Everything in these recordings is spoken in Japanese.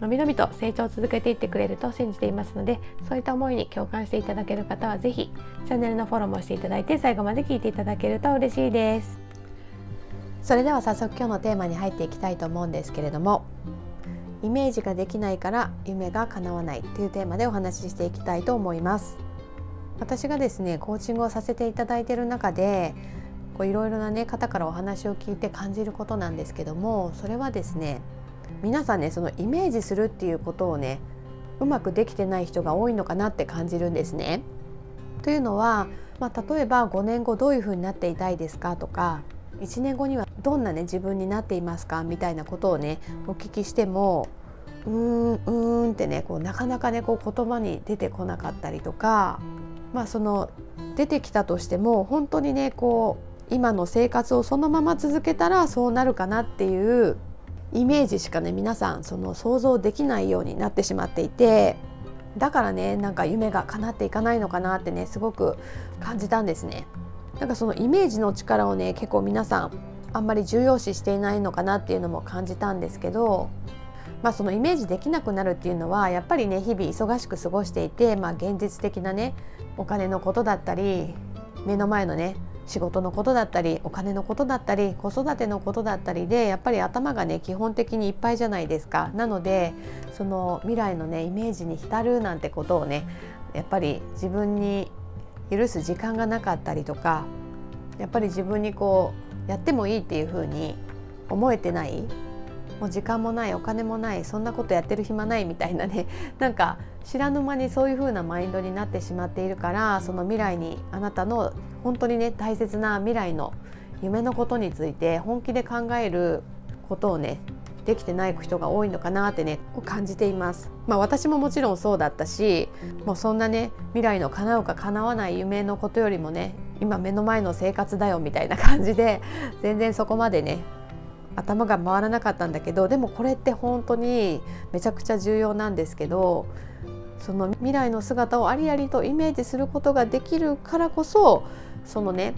のびのびと成長を続けていってくれると信じていますのでそういった思いに共感していただける方は是非チャンネルのフォローもしていただいて最後まで聞いていただけると嬉しいです。それでは早速今日のテーマに入っていきたいと思うんですけれどもイメージができないから夢が叶わないというテーマでお話ししていきたいと思います。私がですねコーチングをさせていただいている中でいろいろな、ね、方からお話を聞いて感じることなんですけどもそれはですね皆さんねそのイメージするっていうことをねうまくできてない人が多いのかなって感じるんですね。というのは、まあ、例えば5年後どういうふうになっていたいですかとか1年後にはどんなね自分になっていますかみたいなことをねお聞きしてもうーんうーんってねこうなかなかねこう言葉に出てこなかったりとかまあその出てきたとしても本当にねこう今の生活をそのまま続けたらそうなるかなっていうイメージしかね皆さんその想像できないようになってしまっていてだからねなんか夢が叶っていかないのかなってねすごく感じたんですね。なんかそのイメージの力をね結構皆さんあんまり重要視していないのかなっていうのも感じたんですけどまあ、そのイメージできなくなるっていうのはやっぱりね日々忙しく過ごしていて、まあ、現実的なねお金のことだったり目の前のね仕事のことだったりお金のことだったり子育てのことだったりでやっぱり頭がね基本的にいっぱいじゃないですか。なのでその未来のねイメージに浸るなんてことをねやっぱり自分に許す時間がなかったりとかやっぱり自分にこうやってもいいっていうふうに思えてないもう時間もないお金もないそんなことやってる暇ないみたいなね なんか知らぬ間にそういう風なマインドになってしまっているからその未来にあなたの本当にね大切な未来の夢のことについて本気で考えることをねできてない人が多いのかなってね感じています。まあ私ももちろんそうだったしもうそんなね未来の叶うか叶わない夢のことよりもね今目の前の生活だよみたいな感じで全然そこまでね頭が回らなかったんだけどでもこれって本当にめちゃくちゃ重要なんですけどその未来の姿をありありとイメージすることができるからこそそのね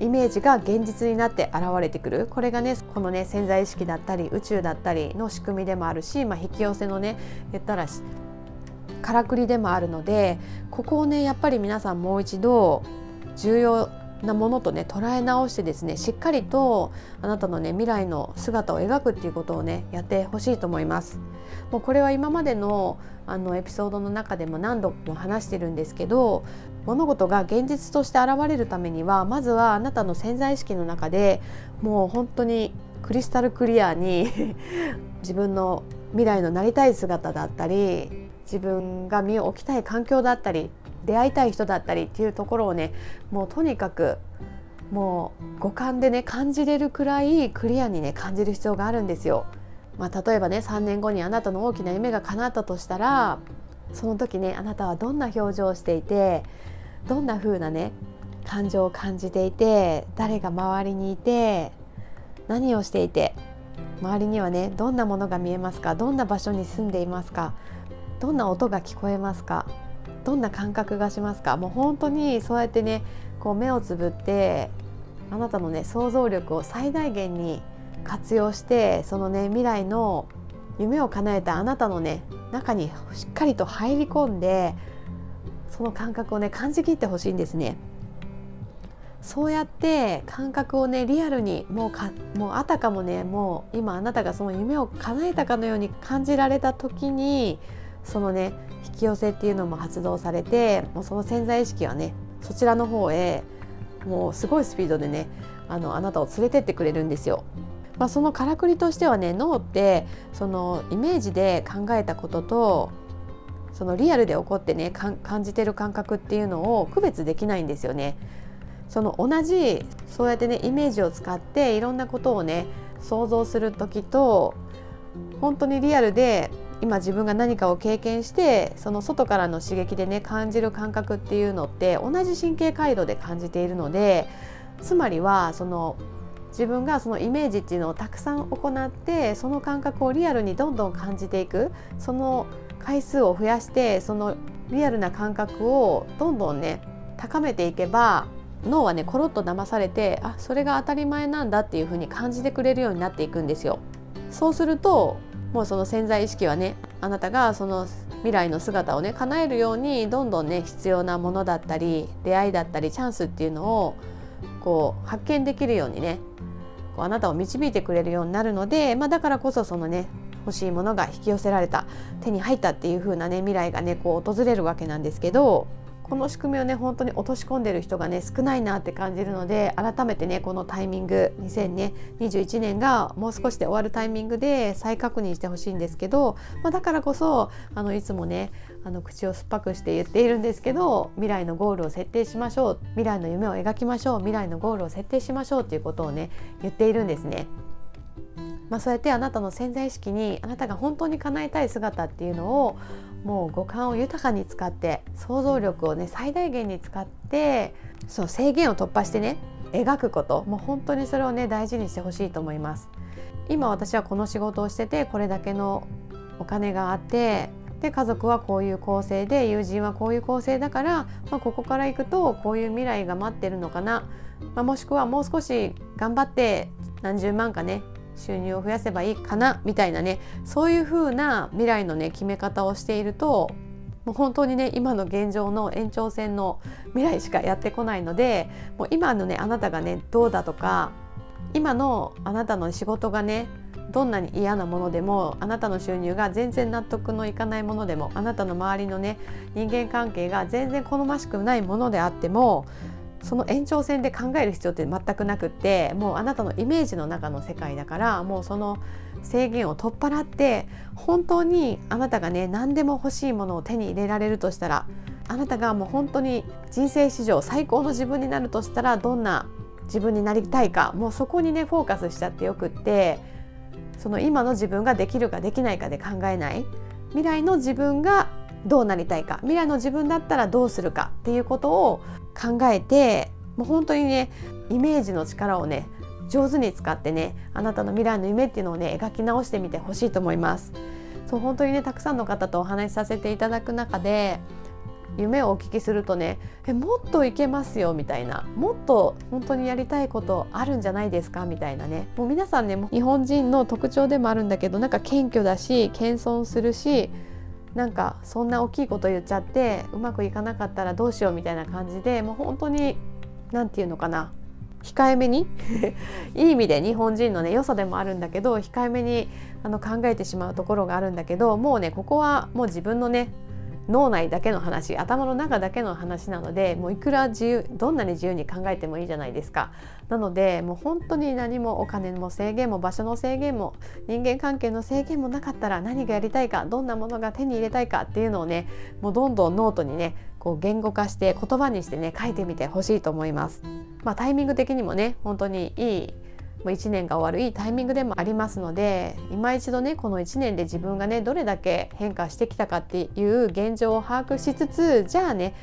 イメージが現実になって現れてくるこれがねこのね潜在意識だったり宇宙だったりの仕組みでもあるし、まあ、引き寄せのね言ったらからくりでもあるのでここをねやっぱり皆さんもう一度重要なものとね捉え直してですねしっかりとあなたのね未来の姿を描くっていうことをねやってほしいと思います。もうこれは今までのあのエピソードの中でも何度も話してるんですけど物事が現実として現れるためにはまずはあなたの潜在意識の中でもう本当にクリスタルクリアに 自分の未来のなりたい姿だったり自分が身を置きたい環境だったり出会いたい人だったりっていうところをねもうとにかくもう五感でね感じれるくらいクリアにね感じる必要があるんですよ。まあ、例えばね3年後にあなたの大きな夢が叶ったとしたらその時ねあなたはどんな表情をしていてどんな風なね感情を感じていて誰が周りにいて何をしていて周りにはねどんなものが見えますかどんな場所に住んでいますかどんな音が聞こえますかどんな感覚がしますかもう本当にそうやってねこう目をつぶってあなたのね想像力を最大限に活用してそのね未来の夢を叶えたあなたのね中にしっかりと入り込んでその感覚をね感じきってほしいんですね。そうやって感覚をねリアルにもうかもうあたかもねもう今あなたがその夢を叶えたかのように感じられた時にそのね引き寄せっていうのも発動されてもうその潜在意識はねそちらの方へもうすごいスピードでねあのあなたを連れてってくれるんですよ。まあ、そのからくりとしてはね脳ってそのイメージで考えたこととそのリアルで起こってね感じてる感覚っていうのを区別できないんですよね。その同じそうやってねイメージを使っていろんなことをね想像する時と本当にリアルで今自分が何かを経験してその外からの刺激でね感じる感覚っていうのって同じ神経回路で感じているのでつまりはその自分がそのイメージっていうのをたくさん行ってその感覚をリアルにどんどん感じていくその回数を増やしてそのリアルな感覚をどんどんね高めていけば脳はねコロッと騙されてあそれが当たり前なんだっていう風に感じてくれるようになっていくんですよ。そうするともうその潜在意識はねあなたがその未来の姿をね叶えるようにどんどんね必要なものだったり出会いだったりチャンスっていうのをこう発見できるようにねこうあなたを導いてくれるようになるので、まあ、だからこそそのね欲しいものが引き寄せられた手に入ったっていう風なね未来がねこう訪れるわけなんですけどこの仕組みをね本当に落とし込んでる人がね少ないなって感じるので改めてねこのタイミング2021年がもう少しで終わるタイミングで再確認してほしいんですけど、まあ、だからこそあのいつもねあの口を酸っぱくして言っているんですけど未来のゴールを設定しましょう未来の夢を描きましょう未来のゴールを設定しましょうっていうことをね言っているんですね。まあ、そうやってあなたの潜在意識にあなたが本当に叶えたい姿っていうのをもう五感を豊かに使って想像力をね最大限に使ってそう制限を突破してね描くこともう本当にそれをね大事にしてほしいと思います。今私はこの仕事をしててこれだけのお金があってで家族はこういう構成で友人はこういう構成だから、まあ、ここから行くとこういう未来が待ってるのかな、まあ、もしくはもう少し頑張って何十万かね収入を増やせばいいかなみたいなねそういう風な未来のね決め方をしているともう本当にね今の現状の延長線の未来しかやってこないのでもう今のねあなたがねどうだとか今のあなたの仕事がねどんなに嫌なものでもあなたの収入が全然納得のいかないものでもあなたの周りのね人間関係が全然好ましくないものであってもその延長線で考える必要って全くなくってもうあなたのイメージの中の世界だからもうその制限を取っ払って本当にあなたがね何でも欲しいものを手に入れられるとしたらあなたがもう本当に人生史上最高の自分になるとしたらどんな自分になりたいかもうそこにねフォーカスしちゃってよくってその今の自分ができるかできないかで考えない。未来の自分がどうなりたいか。未来の自分だったらどうするかっていうことを考えてもう本当にねイメージの力をね上手に使ってねあなたの未来の夢っていうのをね描き直してみてほしいと思います。そう本当にねたくさんの方とお話しさせていただく中で夢をお聞きするとねえもっといけますよみたいな。もっと本当にやりたいことあるんじゃないですかみたいなね。もう皆さんね日本人の特徴でもあるんだけどなんか謙虚だし謙遜するしなんかそんな大きいこと言っちゃってうまくいかなかったらどうしようみたいな感じでもう本当に何て言うのかな。控えめに？いい意味で日本人のね良さでもあるんだけど控えめにあの考えてしまうところがあるんだけどもうねここはもう自分のね脳内だけの話頭の中だけの話なのでもういくら自由どんなに自由に考えてもいいじゃないですかなのでもう本当に何もお金も制限も場所の制限も人間関係の制限もなかったら何がやりたいかどんなものが手に入れたいかっていうのをねもうどんどんノートにねこう言語化して言葉にしてね書いてみてほしいと思います。まあ、タイミング的にもね本当にいい1年が終わるいいタイミングでもありますので今一度ねこの1年で自分がねどれだけ変化してきたかっていう現状を把握しつつじゃあね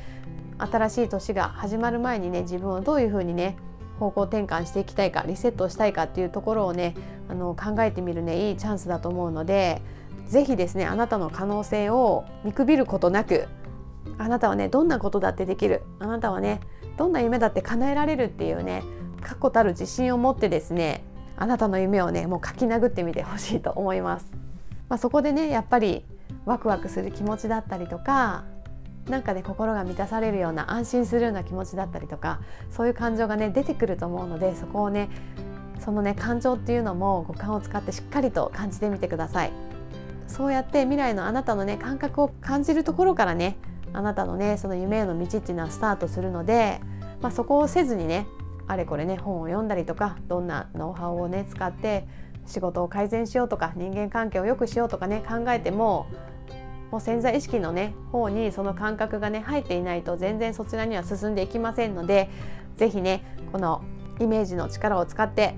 新しい年が始まる前にね自分をどういうふうにね方向転換していきたいかリセットしたいかっていうところをねあの考えてみるねいいチャンスだと思うので是非ですねあなたの可能性を見くびることなくあなたはねどんなことだってできるあなたはねどんな夢だって叶えられるっていうね確固たる自信を持ってですねあなたの夢をねもう書き殴ってみてほしいと思います。まあ、そこでねやっぱりワクワクする気持ちだったりとかなんかね心が満たされるような安心するような気持ちだったりとかそういう感情がね出てくると思うのでそこをねそのね感情っていうのも五感を使ってしっかりと感じてみてくださいそうやって未来のあなたのね感覚を感じるところからねあなたのねその夢への道っていうのはスタートするので、まあ、そこをせずにねあれこれね本を読んだりとかどんなノウハウをね使って仕事を改善しようとか人間関係を良くしようとかね考えてももう潜在意識のね方にその感覚がね入っていないと全然そちらには進んでいきませんので是非ねこのイメージの力を使って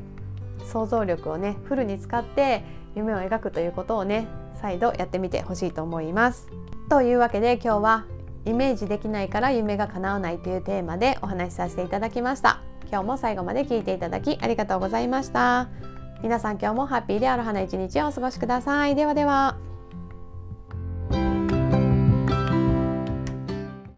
想像力をねフルに使って夢を描くということをね再度やってみてほしいと思います。というわけで今日はイメージできないから夢が叶わないというテーマでお話しさせていただきました。今日も最後まで聞いていただきありがとうございました。皆さん今日もハッピーである花一日をお過ごしください。ではでは。